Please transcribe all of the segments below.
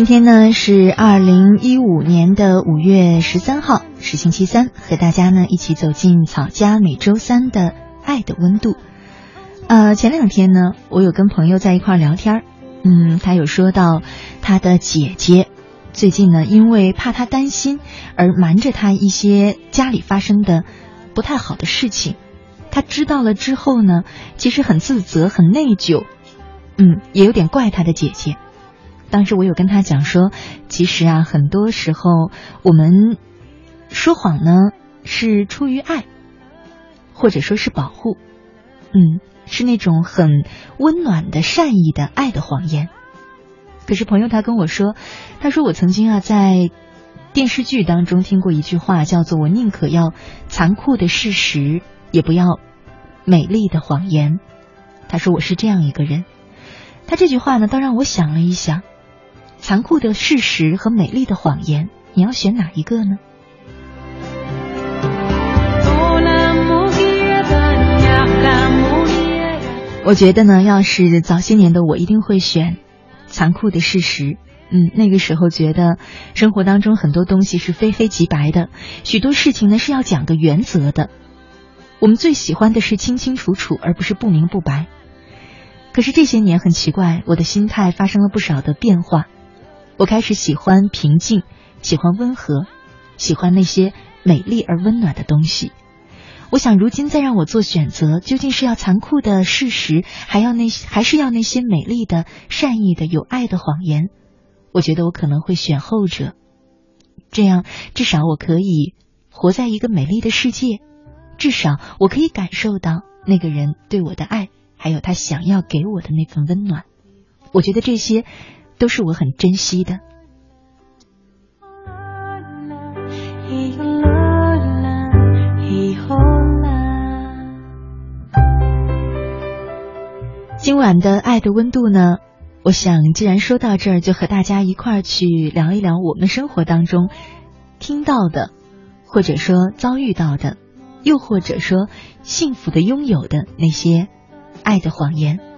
今天呢是二零一五年的五月十三号，是星期三，和大家呢一起走进草家每周三的爱的温度。呃，前两天呢，我有跟朋友在一块聊天嗯，他有说到他的姐姐最近呢，因为怕他担心而瞒着他一些家里发生的不太好的事情，他知道了之后呢，其实很自责、很内疚，嗯，也有点怪他的姐姐。当时我有跟他讲说，其实啊，很多时候我们说谎呢是出于爱，或者说是保护，嗯，是那种很温暖的、善意的爱的谎言。可是朋友他跟我说，他说我曾经啊在电视剧当中听过一句话，叫做“我宁可要残酷的事实，也不要美丽的谎言”。他说我是这样一个人。他这句话呢，倒让我想了一想。残酷的事实和美丽的谎言，你要选哪一个呢？我觉得呢，要是早些年的我，一定会选残酷的事实。嗯，那个时候觉得生活当中很多东西是非黑即白的，许多事情呢是要讲个原则的。我们最喜欢的是清清楚楚，而不是不明不白。可是这些年很奇怪，我的心态发生了不少的变化。我开始喜欢平静，喜欢温和，喜欢那些美丽而温暖的东西。我想，如今再让我做选择，究竟是要残酷的事实，还要那些，还是要那些美丽的、善意的、有爱的谎言？我觉得我可能会选后者。这样，至少我可以活在一个美丽的世界，至少我可以感受到那个人对我的爱，还有他想要给我的那份温暖。我觉得这些。都是我很珍惜的。今晚的爱的温度呢？我想，既然说到这儿，就和大家一块儿去聊一聊我们生活当中听到的，或者说遭遇到的，又或者说幸福的拥有的那些爱的谎言。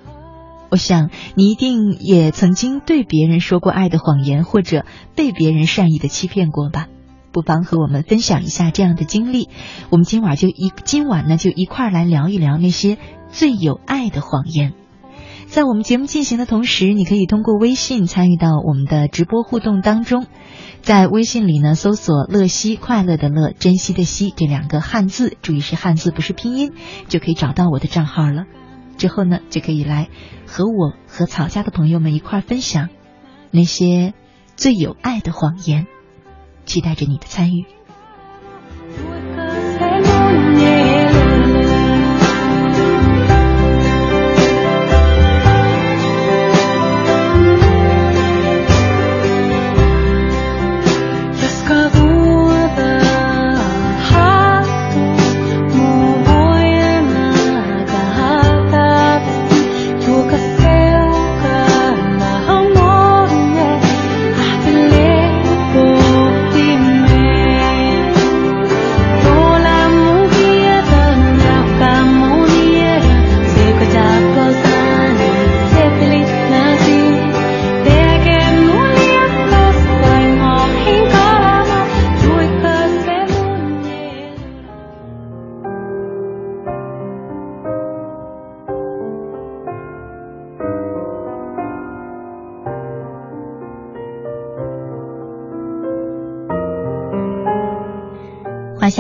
我想你一定也曾经对别人说过爱的谎言，或者被别人善意的欺骗过吧？不妨和我们分享一下这样的经历。我们今晚就一今晚呢就一块儿来聊一聊那些最有爱的谎言。在我们节目进行的同时，你可以通过微信参与到我们的直播互动当中。在微信里呢，搜索“乐西快乐的乐，珍惜的惜”这两个汉字，注意是汉字，不是拼音，就可以找到我的账号了。之后呢，就可以来和我和草家的朋友们一块分享那些最有爱的谎言，期待着你的参与。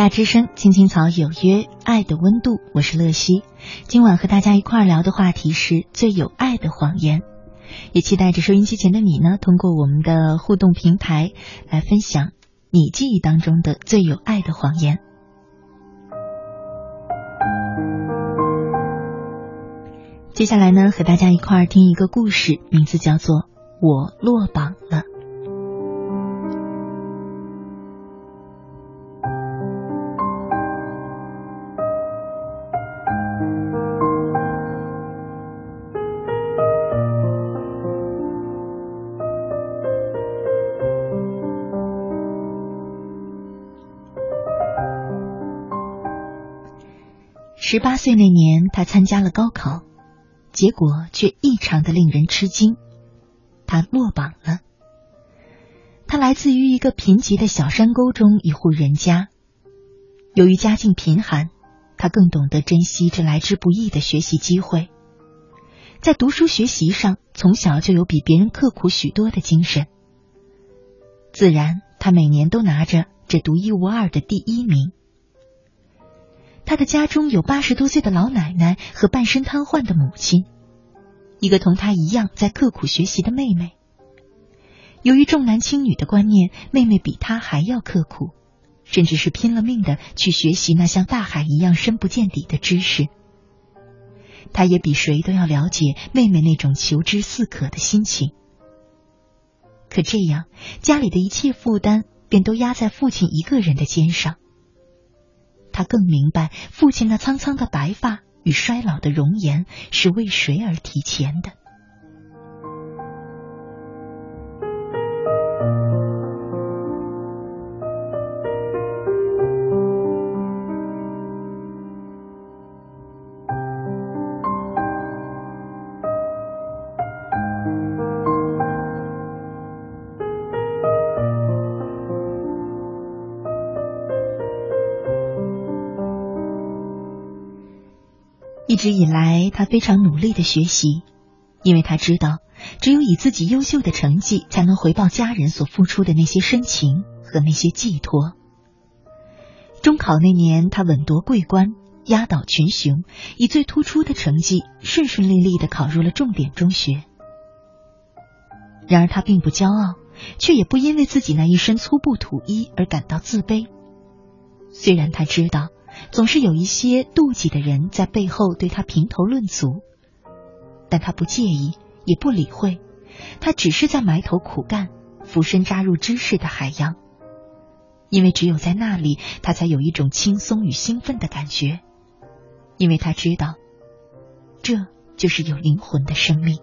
夏之声，青青草有约，爱的温度，我是乐西。今晚和大家一块儿聊的话题是最有爱的谎言，也期待着收音机前的你呢，通过我们的互动平台来分享你记忆当中的最有爱的谎言。接下来呢，和大家一块儿听一个故事，名字叫做《我落榜了》。十八岁那年，他参加了高考，结果却异常的令人吃惊，他落榜了。他来自于一个贫瘠的小山沟中一户人家，由于家境贫寒，他更懂得珍惜这来之不易的学习机会，在读书学习上，从小就有比别人刻苦许多的精神，自然他每年都拿着这独一无二的第一名。他的家中有八十多岁的老奶奶和半身瘫痪的母亲，一个同他一样在刻苦学习的妹妹。由于重男轻女的观念，妹妹比他还要刻苦，甚至是拼了命的去学习那像大海一样深不见底的知识。他也比谁都要了解妹妹那种求知似渴的心情。可这样，家里的一切负担便都压在父亲一个人的肩上。他更明白，父亲那苍苍的白发与衰老的容颜是为谁而提前的。一直以来，他非常努力的学习，因为他知道，只有以自己优秀的成绩，才能回报家人所付出的那些深情和那些寄托。中考那年，他稳夺桂冠，压倒群雄，以最突出的成绩，顺顺利利的考入了重点中学。然而，他并不骄傲，却也不因为自己那一身粗布土衣而感到自卑。虽然他知道。总是有一些妒忌的人在背后对他评头论足，但他不介意，也不理会，他只是在埋头苦干，俯身扎入知识的海洋，因为只有在那里，他才有一种轻松与兴奋的感觉，因为他知道，这就是有灵魂的生命。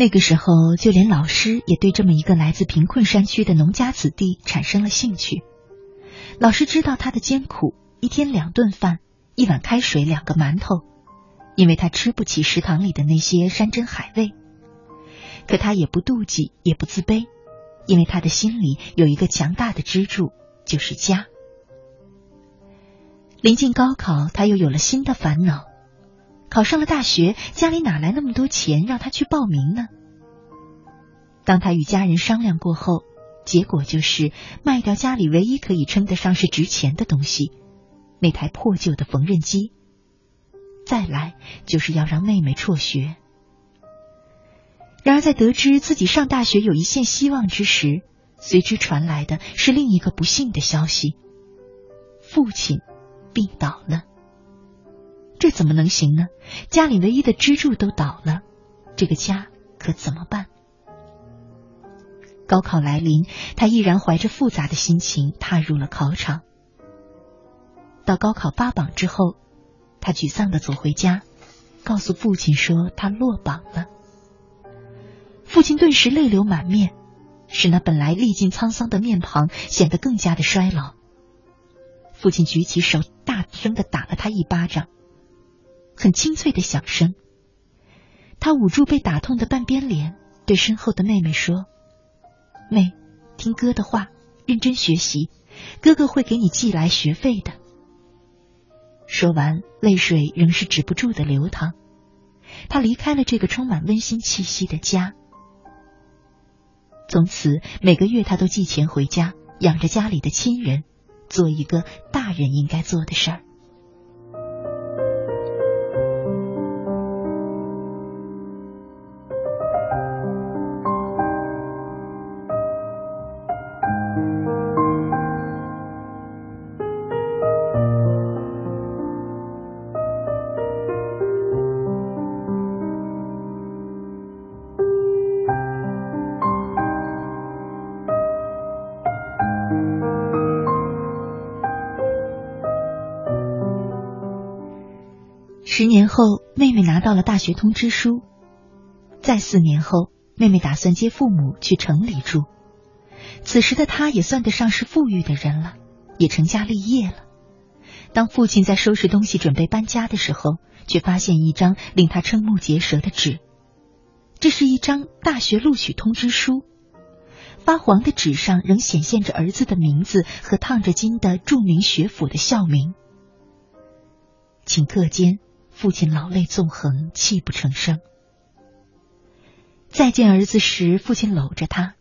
那个时候，就连老师也对这么一个来自贫困山区的农家子弟产生了兴趣。老师知道他的艰苦，一天两顿饭，一碗开水，两个馒头，因为他吃不起食堂里的那些山珍海味。可他也不妒忌，也不自卑，因为他的心里有一个强大的支柱，就是家。临近高考，他又有了新的烦恼。考上了大学，家里哪来那么多钱让他去报名呢？当他与家人商量过后，结果就是卖掉家里唯一可以称得上是值钱的东西——那台破旧的缝纫机。再来就是要让妹妹辍学。然而，在得知自己上大学有一线希望之时，随之传来的是另一个不幸的消息：父亲病倒了。这怎么能行呢？家里唯一的支柱都倒了，这个家可怎么办？高考来临，他依然怀着复杂的心情踏入了考场。到高考发榜之后，他沮丧的走回家，告诉父亲说他落榜了。父亲顿时泪流满面，使那本来历尽沧桑的面庞显得更加的衰老。父亲举起手，大声的打了他一巴掌。很清脆的响声。他捂住被打痛的半边脸，对身后的妹妹说：“妹，听哥的话，认真学习，哥哥会给你寄来学费的。”说完，泪水仍是止不住的流淌。他离开了这个充满温馨气息的家。从此，每个月他都寄钱回家，养着家里的亲人，做一个大人应该做的事儿。后，妹妹拿到了大学通知书。再四年后，妹妹打算接父母去城里住。此时的她也算得上是富裕的人了，也成家立业了。当父亲在收拾东西准备搬家的时候，却发现一张令他瞠目结舌的纸。这是一张大学录取通知书，发黄的纸上仍显现着儿子的名字和烫着金的著名学府的校名。顷刻间。父亲老泪纵横，泣不成声。再见儿子时，父亲搂着他，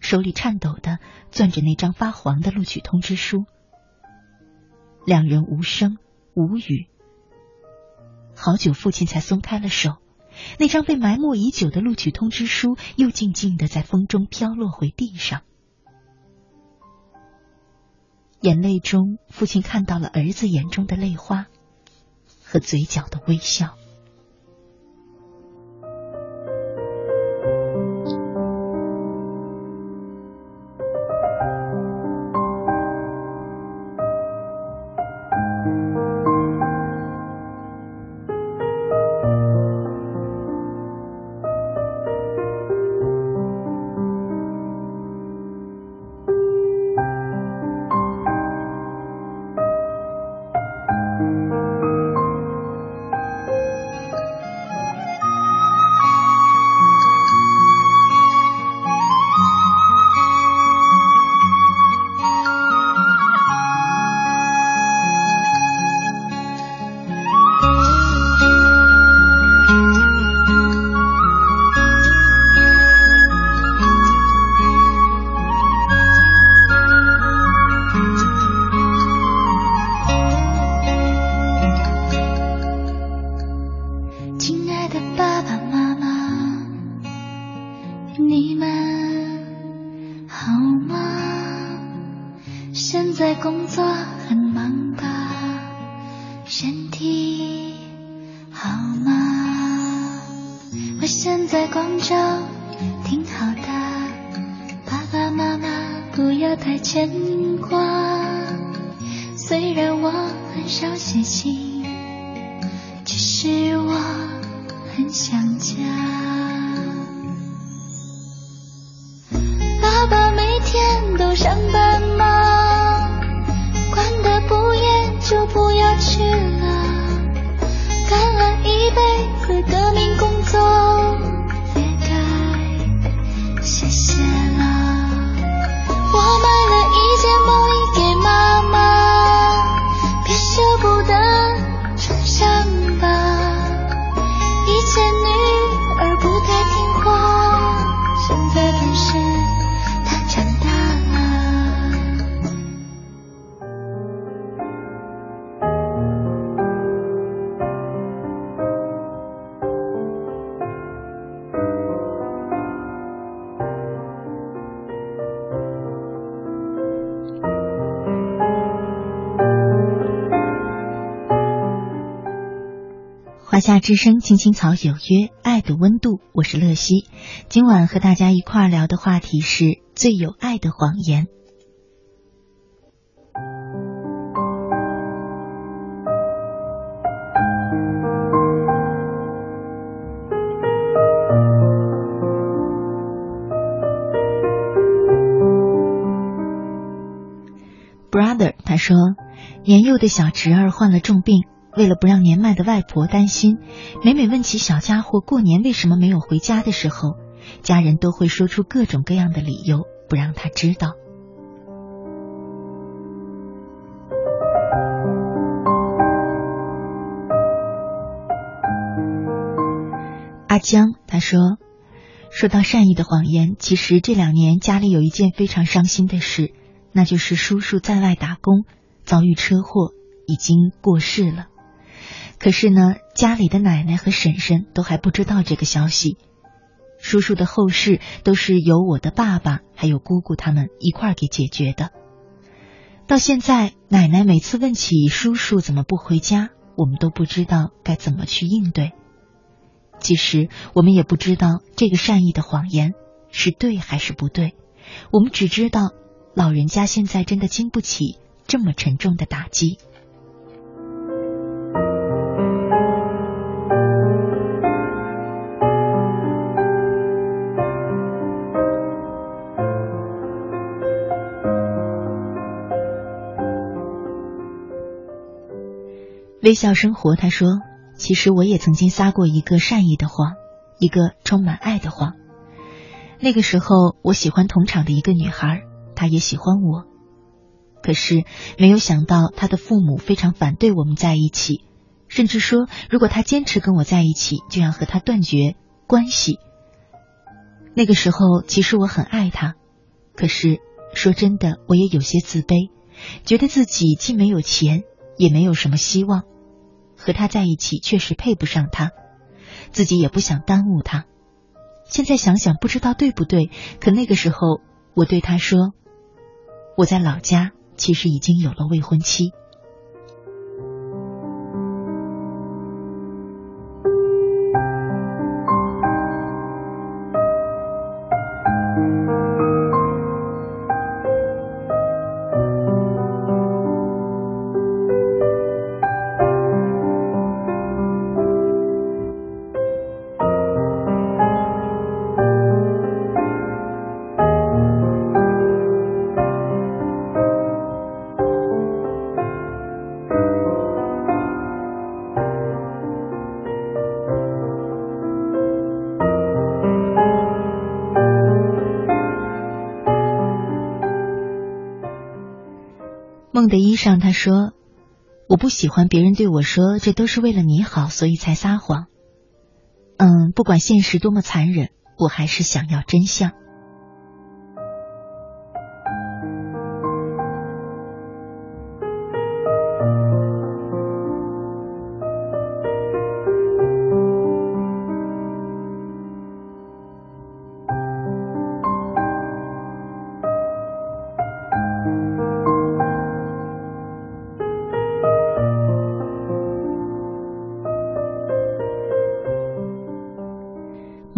手里颤抖的攥着那张发黄的录取通知书。两人无声无语，好久，父亲才松开了手。那张被埋没已久的录取通知书又静静的在风中飘落回地上。眼泪中，父亲看到了儿子眼中的泪花。和嘴角的微笑。夏之声，青青草有约，爱的温度，我是乐西。今晚和大家一块儿聊的话题是最有爱的谎言。Brother，他说，年幼的小侄儿患了重病。为了不让年迈的外婆担心，每每问起小家伙过年为什么没有回家的时候，家人都会说出各种各样的理由，不让他知道。阿江他说：“说到善意的谎言，其实这两年家里有一件非常伤心的事，那就是叔叔在外打工，遭遇车祸，已经过世了。可是呢，家里的奶奶和婶婶都还不知道这个消息。叔叔的后事都是由我的爸爸还有姑姑他们一块儿给解决的。到现在，奶奶每次问起叔叔怎么不回家，我们都不知道该怎么去应对。”其实我们也不知道这个善意的谎言是对还是不对，我们只知道老人家现在真的经不起这么沉重的打击。微笑生活，他说。其实我也曾经撒过一个善意的谎，一个充满爱的谎。那个时候，我喜欢同场的一个女孩，她也喜欢我。可是没有想到，她的父母非常反对我们在一起，甚至说，如果她坚持跟我在一起，就要和她断绝关系。那个时候，其实我很爱她，可是说真的，我也有些自卑，觉得自己既没有钱，也没有什么希望。和他在一起确实配不上他，自己也不想耽误他。现在想想不知道对不对，可那个时候我对他说：“我在老家其实已经有了未婚妻。”让，他说：“我不喜欢别人对我说，这都是为了你好，所以才撒谎。嗯，不管现实多么残忍，我还是想要真相。”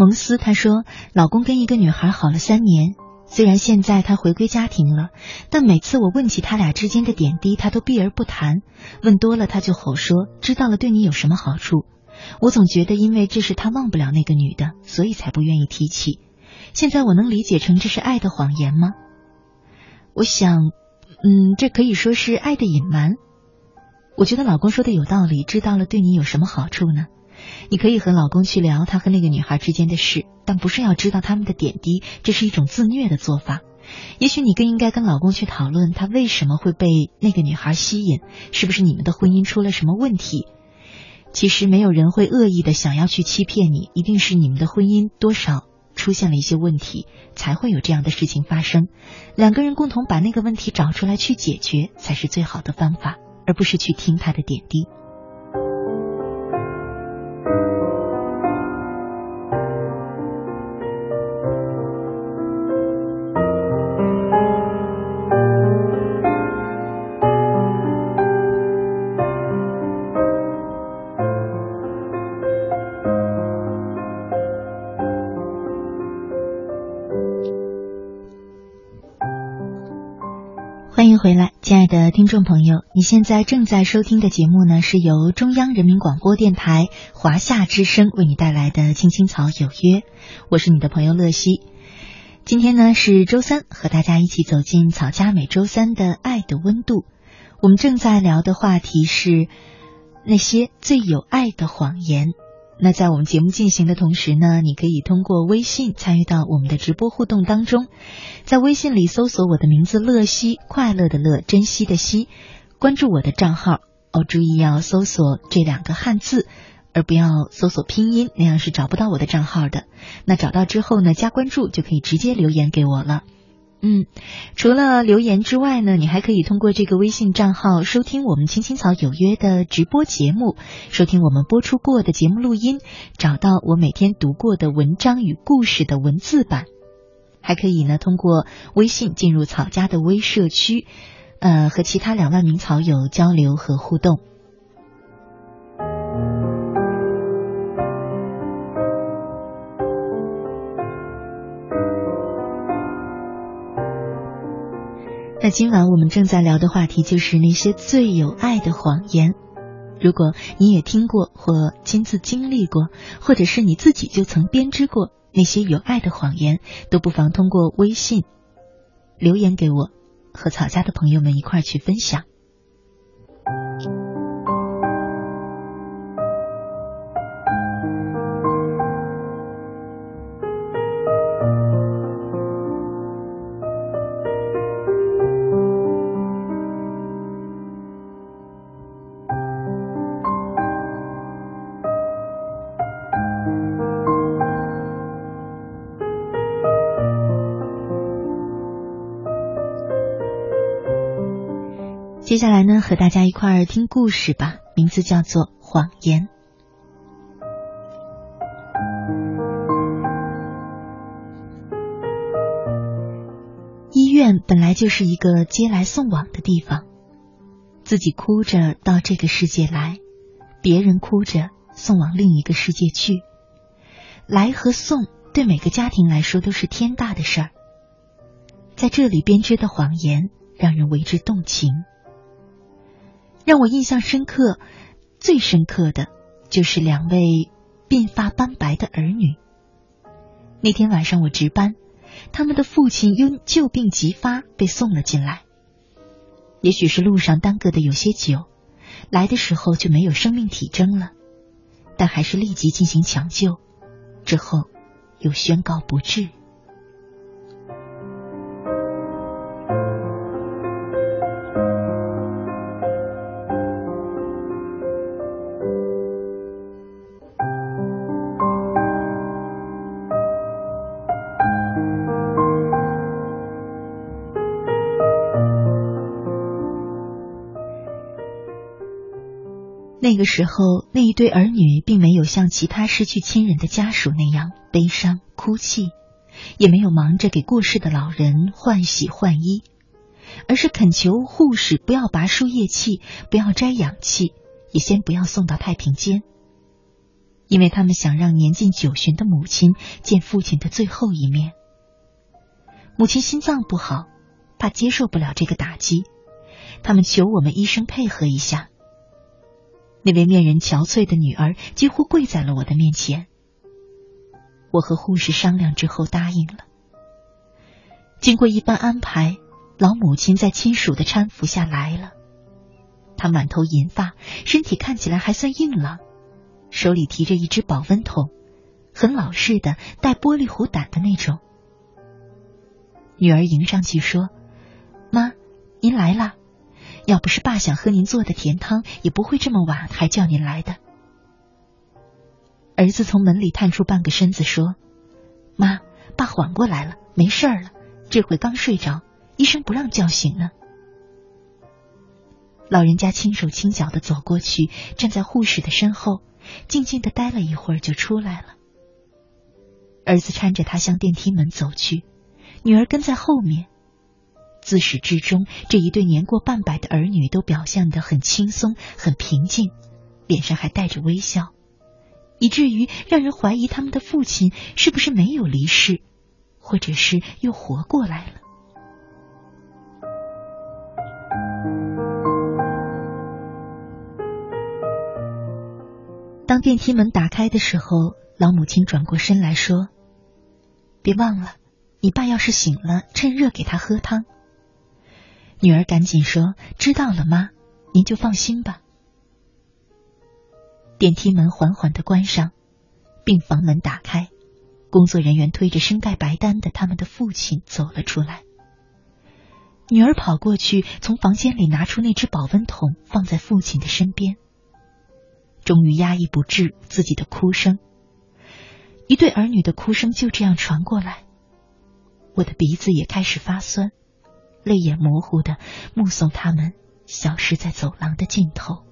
琼斯他说，老公跟一个女孩好了三年，虽然现在他回归家庭了，但每次我问起他俩之间的点滴，他都避而不谈。问多了，他就吼说：“知道了对你有什么好处？”我总觉得，因为这是他忘不了那个女的，所以才不愿意提起。现在我能理解成这是爱的谎言吗？我想，嗯，这可以说是爱的隐瞒。我觉得老公说的有道理，知道了对你有什么好处呢？你可以和老公去聊他和那个女孩之间的事，但不是要知道他们的点滴，这是一种自虐的做法。也许你更应该跟老公去讨论他为什么会被那个女孩吸引，是不是你们的婚姻出了什么问题？其实没有人会恶意的想要去欺骗你，一定是你们的婚姻多少出现了一些问题，才会有这样的事情发生。两个人共同把那个问题找出来去解决，才是最好的方法，而不是去听他的点滴。亲爱的听众朋友，你现在正在收听的节目呢，是由中央人民广播电台华夏之声为你带来的《青青草有约》，我是你的朋友乐西。今天呢是周三，和大家一起走进草家每周三的爱的温度。我们正在聊的话题是那些最有爱的谎言。那在我们节目进行的同时呢，你可以通过微信参与到我们的直播互动当中，在微信里搜索我的名字“乐西”，快乐的乐，珍惜的惜，关注我的账号哦。注意要搜索这两个汉字，而不要搜索拼音，那样是找不到我的账号的。那找到之后呢，加关注就可以直接留言给我了。嗯，除了留言之外呢，你还可以通过这个微信账号收听我们青青草有约的直播节目，收听我们播出过的节目录音，找到我每天读过的文章与故事的文字版，还可以呢通过微信进入草家的微社区，呃，和其他两万名草友交流和互动。那今晚我们正在聊的话题就是那些最有爱的谎言。如果你也听过或亲自经历过，或者是你自己就曾编织过那些有爱的谎言，都不妨通过微信留言给我，和草家的朋友们一块去分享。接下来呢，和大家一块儿听故事吧，名字叫做《谎言》。医院本来就是一个接来送往的地方，自己哭着到这个世界来，别人哭着送往另一个世界去。来和送对每个家庭来说都是天大的事儿，在这里编织的谎言让人为之动情。让我印象深刻、最深刻的就是两位鬓发斑白的儿女。那天晚上我值班，他们的父亲因旧病急发被送了进来。也许是路上耽搁的有些久，来的时候就没有生命体征了，但还是立即进行抢救，之后又宣告不治。个时候，那一对儿女并没有像其他失去亲人的家属那样悲伤哭泣，也没有忙着给过世的老人换洗换衣，而是恳求护士不要拔输液器，不要摘氧气，也先不要送到太平间，因为他们想让年近九旬的母亲见父亲的最后一面。母亲心脏不好，怕接受不了这个打击，他们求我们医生配合一下。那位面容憔悴的女儿几乎跪在了我的面前。我和护士商量之后答应了。经过一番安排，老母亲在亲属的搀扶下来了。她满头银发，身体看起来还算硬朗，手里提着一只保温桶，很老式的带玻璃壶胆的那种。女儿迎上去说：“妈，您来了。”要不是爸想喝您做的甜汤，也不会这么晚还叫您来的。儿子从门里探出半个身子说：“妈，爸缓过来了，没事了，这会刚睡着，医生不让叫醒呢。”老人家轻手轻脚的走过去，站在护士的身后，静静的待了一会儿，就出来了。儿子搀着他向电梯门走去，女儿跟在后面。自始至终，这一对年过半百的儿女都表现得很轻松、很平静，脸上还带着微笑，以至于让人怀疑他们的父亲是不是没有离世，或者是又活过来了。当电梯门打开的时候，老母亲转过身来说：“别忘了，你爸要是醒了，趁热给他喝汤。”女儿赶紧说：“知道了，妈，您就放心吧。”电梯门缓缓的关上，病房门打开，工作人员推着身盖白单的他们的父亲走了出来。女儿跑过去，从房间里拿出那只保温桶，放在父亲的身边。终于压抑不住自己的哭声，一对儿女的哭声就这样传过来，我的鼻子也开始发酸，泪眼模糊的目送他们消失在走廊的尽头。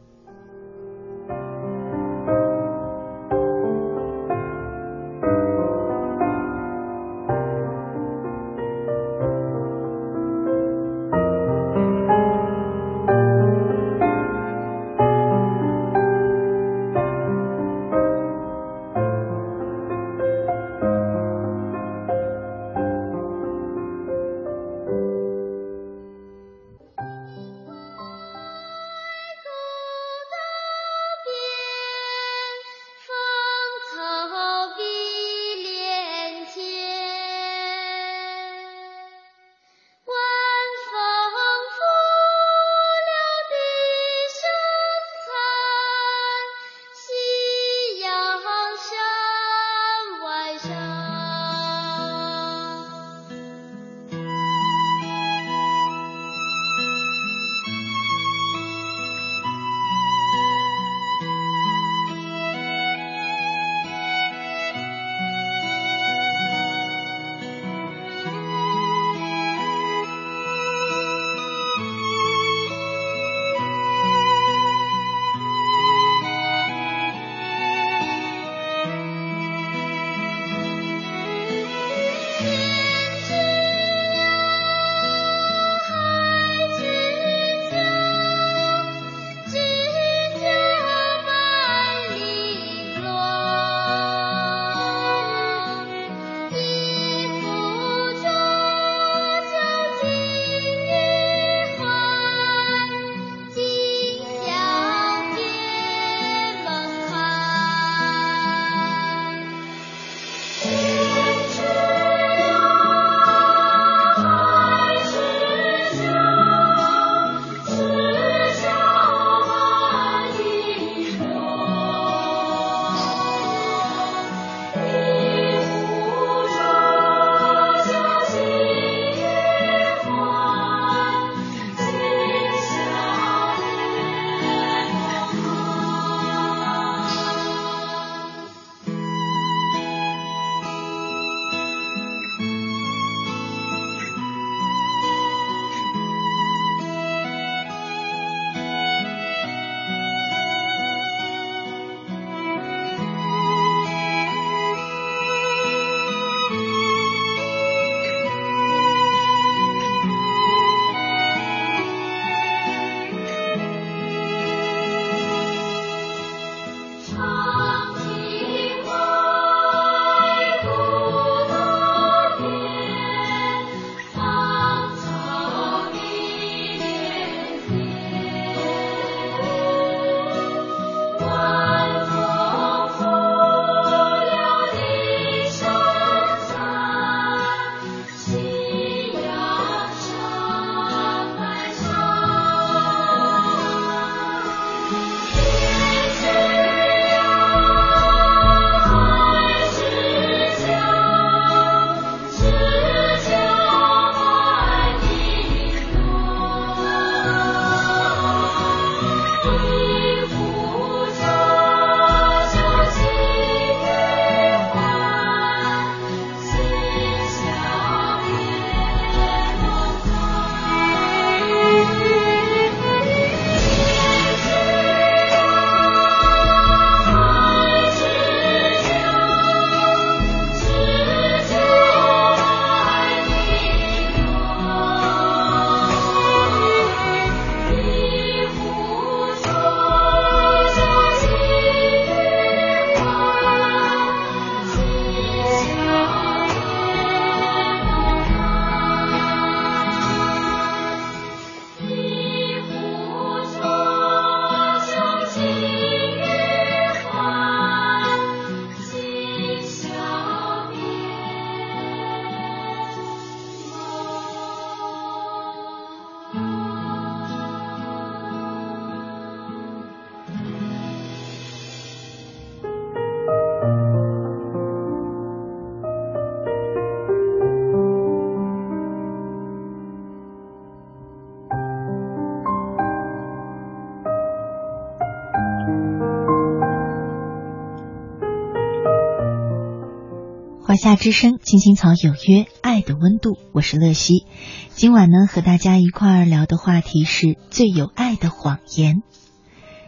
华夏之声，青青草有约，爱的温度，我是乐西。今晚呢，和大家一块儿聊的话题是最有爱的谎言。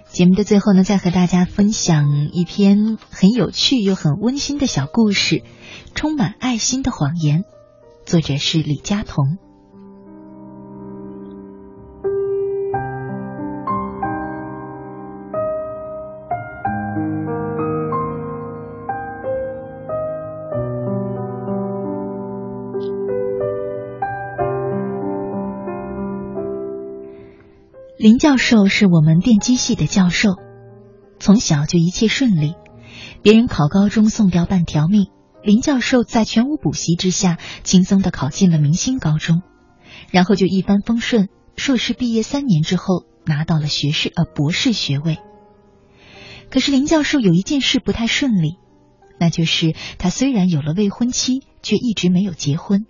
节目的最后呢，再和大家分享一篇很有趣又很温馨的小故事，《充满爱心的谎言》，作者是李佳彤。林教授是我们电机系的教授，从小就一切顺利。别人考高中送掉半条命，林教授在全无补习之下，轻松的考进了明星高中，然后就一帆风顺。硕士毕业三年之后，拿到了学士呃博士学位。可是林教授有一件事不太顺利，那就是他虽然有了未婚妻，却一直没有结婚。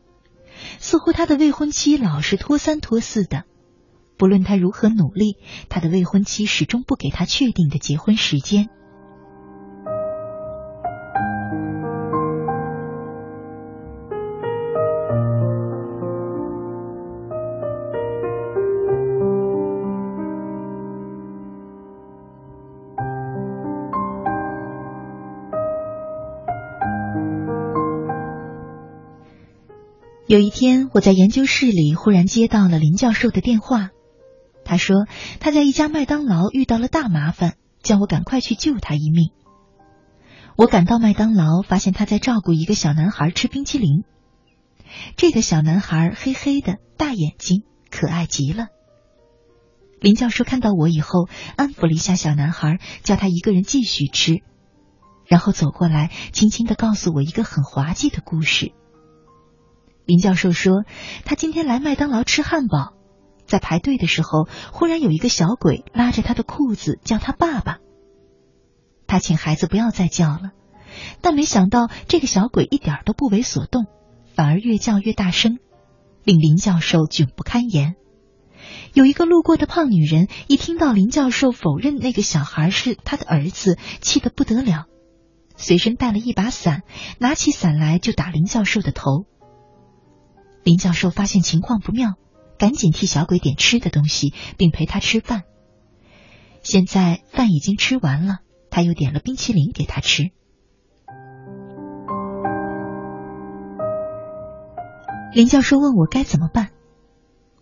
似乎他的未婚妻老是拖三拖四的。不论他如何努力，他的未婚妻始终不给他确定的结婚时间。有一天，我在研究室里忽然接到了林教授的电话。他说他在一家麦当劳遇到了大麻烦，叫我赶快去救他一命。我赶到麦当劳，发现他在照顾一个小男孩吃冰淇淋。这个小男孩黑黑的，大眼睛，可爱极了。林教授看到我以后，安抚了一下小男孩，叫他一个人继续吃，然后走过来，轻轻的告诉我一个很滑稽的故事。林教授说，他今天来麦当劳吃汉堡。在排队的时候，忽然有一个小鬼拉着他的裤子叫他爸爸。他请孩子不要再叫了，但没想到这个小鬼一点都不为所动，反而越叫越大声，令林教授窘不堪言。有一个路过的胖女人一听到林教授否认那个小孩是他的儿子，气得不得了，随身带了一把伞，拿起伞来就打林教授的头。林教授发现情况不妙。赶紧替小鬼点吃的东西，并陪他吃饭。现在饭已经吃完了，他又点了冰淇淋给他吃。林教授问我该怎么办，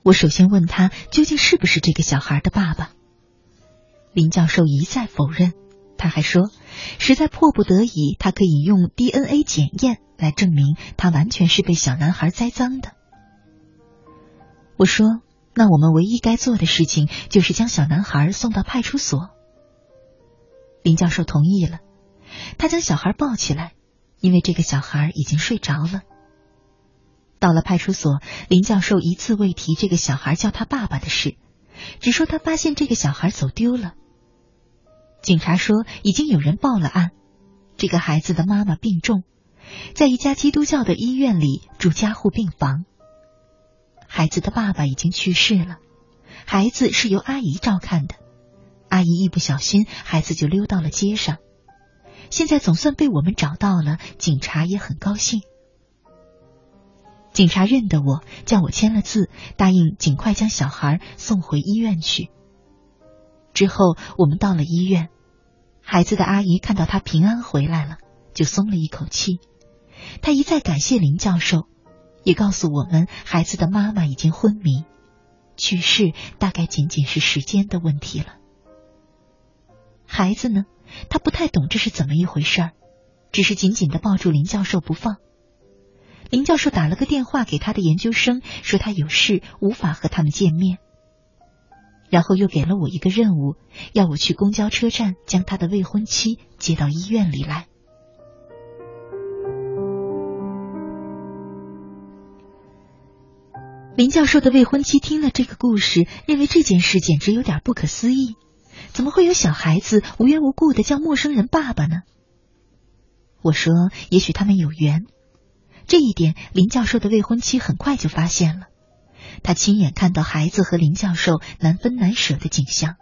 我首先问他究竟是不是这个小孩的爸爸。林教授一再否认，他还说，实在迫不得已，他可以用 DNA 检验来证明他完全是被小男孩栽赃的。我说：“那我们唯一该做的事情就是将小男孩送到派出所。”林教授同意了，他将小孩抱起来，因为这个小孩已经睡着了。到了派出所，林教授一次未提这个小孩叫他爸爸的事，只说他发现这个小孩走丢了。警察说已经有人报了案，这个孩子的妈妈病重，在一家基督教的医院里住加护病房。孩子的爸爸已经去世了，孩子是由阿姨照看的。阿姨一不小心，孩子就溜到了街上。现在总算被我们找到了，警察也很高兴。警察认得我，叫我签了字，答应尽快将小孩送回医院去。之后我们到了医院，孩子的阿姨看到他平安回来了，就松了一口气。他一再感谢林教授。也告诉我们，孩子的妈妈已经昏迷，去世大概仅仅是时间的问题了。孩子呢，他不太懂这是怎么一回事儿，只是紧紧的抱住林教授不放。林教授打了个电话给他的研究生，说他有事无法和他们见面，然后又给了我一个任务，要我去公交车站将他的未婚妻接到医院里来。林教授的未婚妻听了这个故事，认为这件事简直有点不可思议。怎么会有小孩子无缘无故的叫陌生人爸爸呢？我说，也许他们有缘。这一点，林教授的未婚妻很快就发现了。他亲眼看到孩子和林教授难分难舍的景象。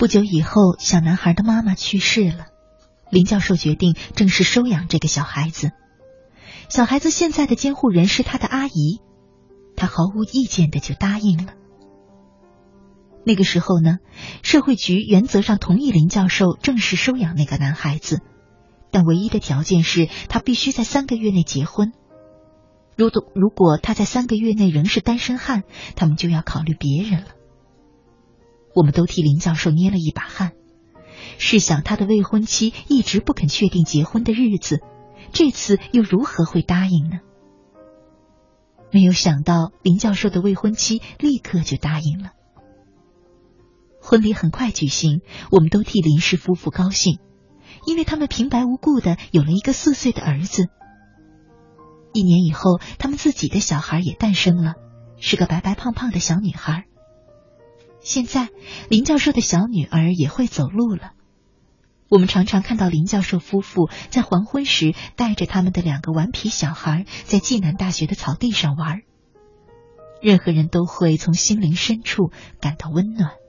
不久以后，小男孩的妈妈去世了，林教授决定正式收养这个小孩子。小孩子现在的监护人是他的阿姨，他毫无意见的就答应了。那个时候呢，社会局原则上同意林教授正式收养那个男孩子，但唯一的条件是他必须在三个月内结婚。如果如果他在三个月内仍是单身汉，他们就要考虑别人了。我们都替林教授捏了一把汗。试想，他的未婚妻一直不肯确定结婚的日子，这次又如何会答应呢？没有想到，林教授的未婚妻立刻就答应了。婚礼很快举行，我们都替林氏夫妇高兴，因为他们平白无故的有了一个四岁的儿子。一年以后，他们自己的小孩也诞生了，是个白白胖胖的小女孩。现在，林教授的小女儿也会走路了。我们常常看到林教授夫妇在黄昏时带着他们的两个顽皮小孩在暨南大学的草地上玩，任何人都会从心灵深处感到温暖。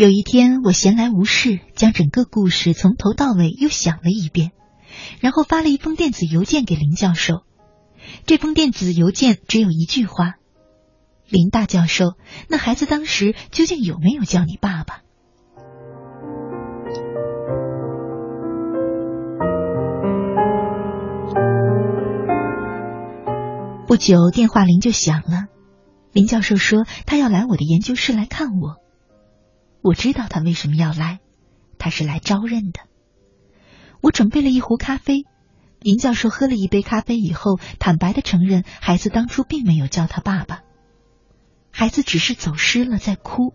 有一天，我闲来无事，将整个故事从头到尾又想了一遍，然后发了一封电子邮件给林教授。这封电子邮件只有一句话：“林大教授，那孩子当时究竟有没有叫你爸爸？”不久，电话铃就响了。林教授说他要来我的研究室来看我。我知道他为什么要来，他是来招认的。我准备了一壶咖啡，林教授喝了一杯咖啡以后，坦白的承认，孩子当初并没有叫他爸爸，孩子只是走失了，在哭。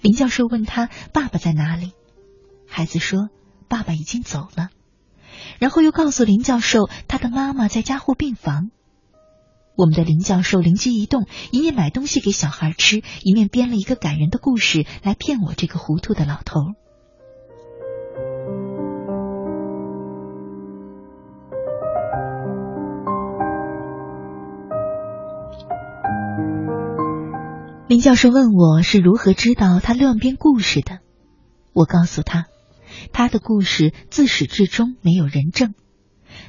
林教授问他爸爸在哪里，孩子说爸爸已经走了，然后又告诉林教授他的妈妈在加护病房。我们的林教授灵机一动，一面买东西给小孩吃，一面编了一个感人的故事来骗我这个糊涂的老头。林教授问我是如何知道他乱编故事的，我告诉他，他的故事自始至终没有人证。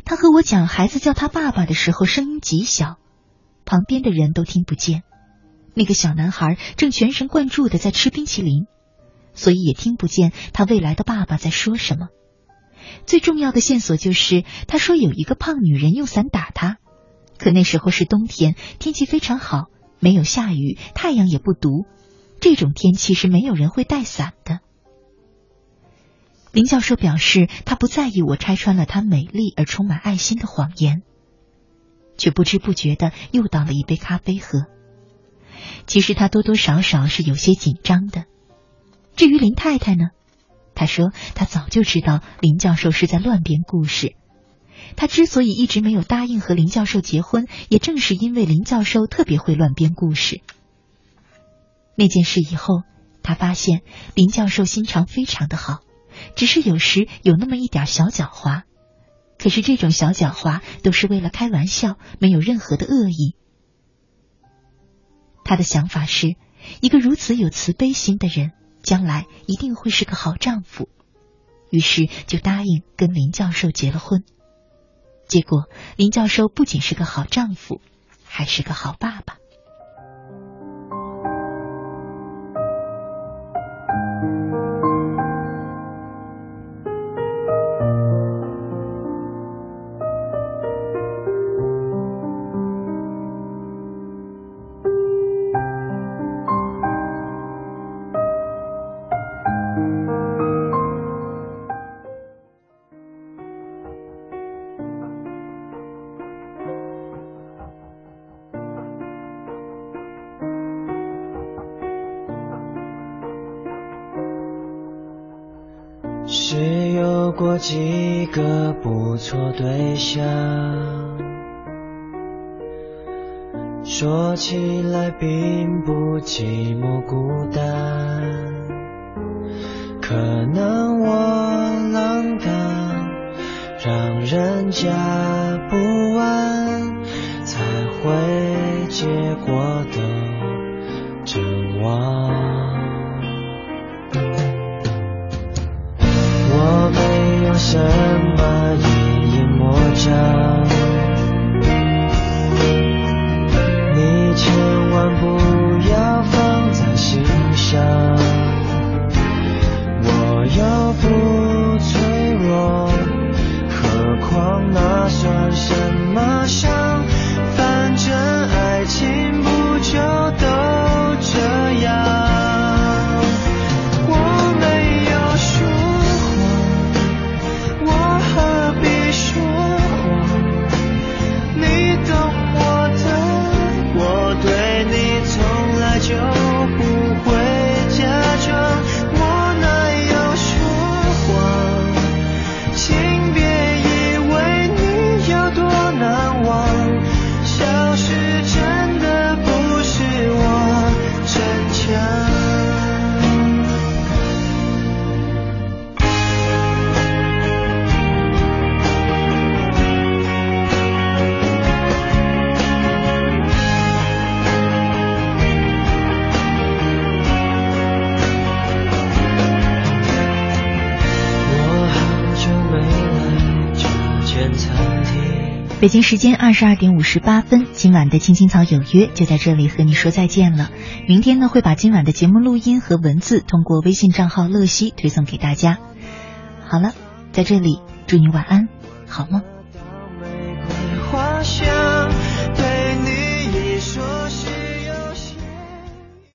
他和我讲，孩子叫他爸爸的时候，声音极小。旁边的人都听不见，那个小男孩正全神贯注的在吃冰淇淋，所以也听不见他未来的爸爸在说什么。最重要的线索就是，他说有一个胖女人用伞打他，可那时候是冬天，天气非常好，没有下雨，太阳也不毒，这种天气是没有人会带伞的。林教授表示，他不在意我拆穿了他美丽而充满爱心的谎言。却不知不觉的又倒了一杯咖啡喝。其实他多多少少是有些紧张的。至于林太太呢，她说她早就知道林教授是在乱编故事。她之所以一直没有答应和林教授结婚，也正是因为林教授特别会乱编故事。那件事以后，他发现林教授心肠非常的好，只是有时有那么一点小狡猾。可是这种小狡猾都是为了开玩笑，没有任何的恶意。他的想法是，一个如此有慈悲心的人，将来一定会是个好丈夫，于是就答应跟林教授结了婚。结果林教授不仅是个好丈夫，还是个好爸爸。几个不错对象，说起来并不寂寞孤单，可能我浪荡，让人家不想，你千万不要放在心上。我又不脆弱，何况那算什么伤？京时间二十二点五十八分，今晚的青青草有约就在这里和你说再见了。明天呢会把今晚的节目录音和文字通过微信账号乐西推送给大家。好了，在这里祝你晚安，好梦。